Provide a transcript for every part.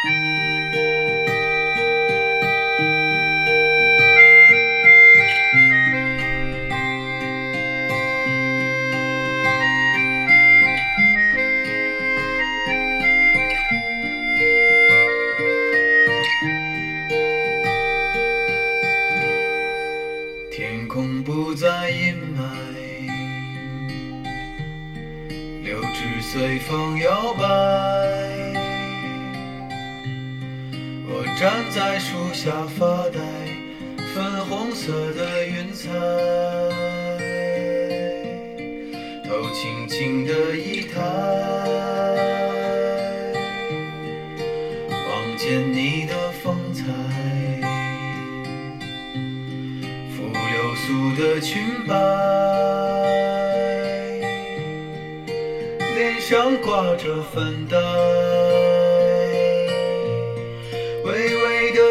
天空不再阴霾，柳枝随风摇摆。站在树下发呆，粉红色的云彩，头轻轻的一抬，望见你的风采。拂流苏的裙摆，脸上挂着粉黛，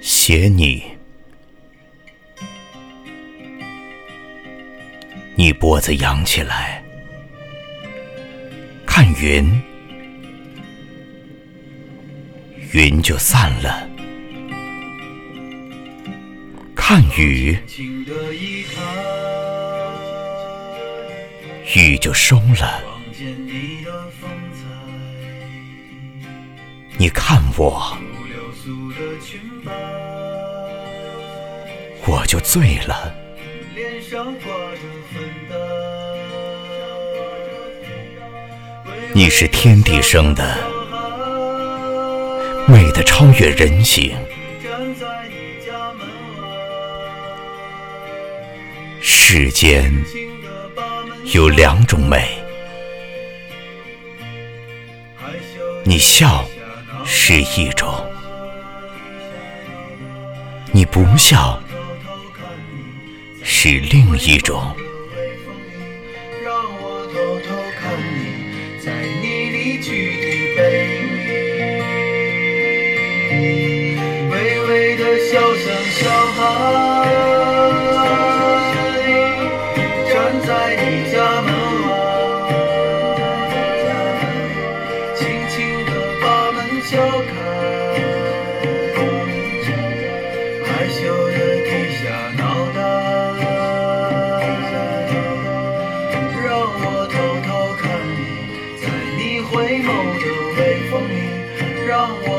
写你，你脖子扬起来，看云，云就散了；看雨，雨就收了，你看我，我就醉了。你是天地生的，美的超越人形，世间。有两种美，你笑是一种，你不笑是另一种。轻轻的把门敲开。害羞的低下脑袋让我偷偷看你在你回眸的微风里让我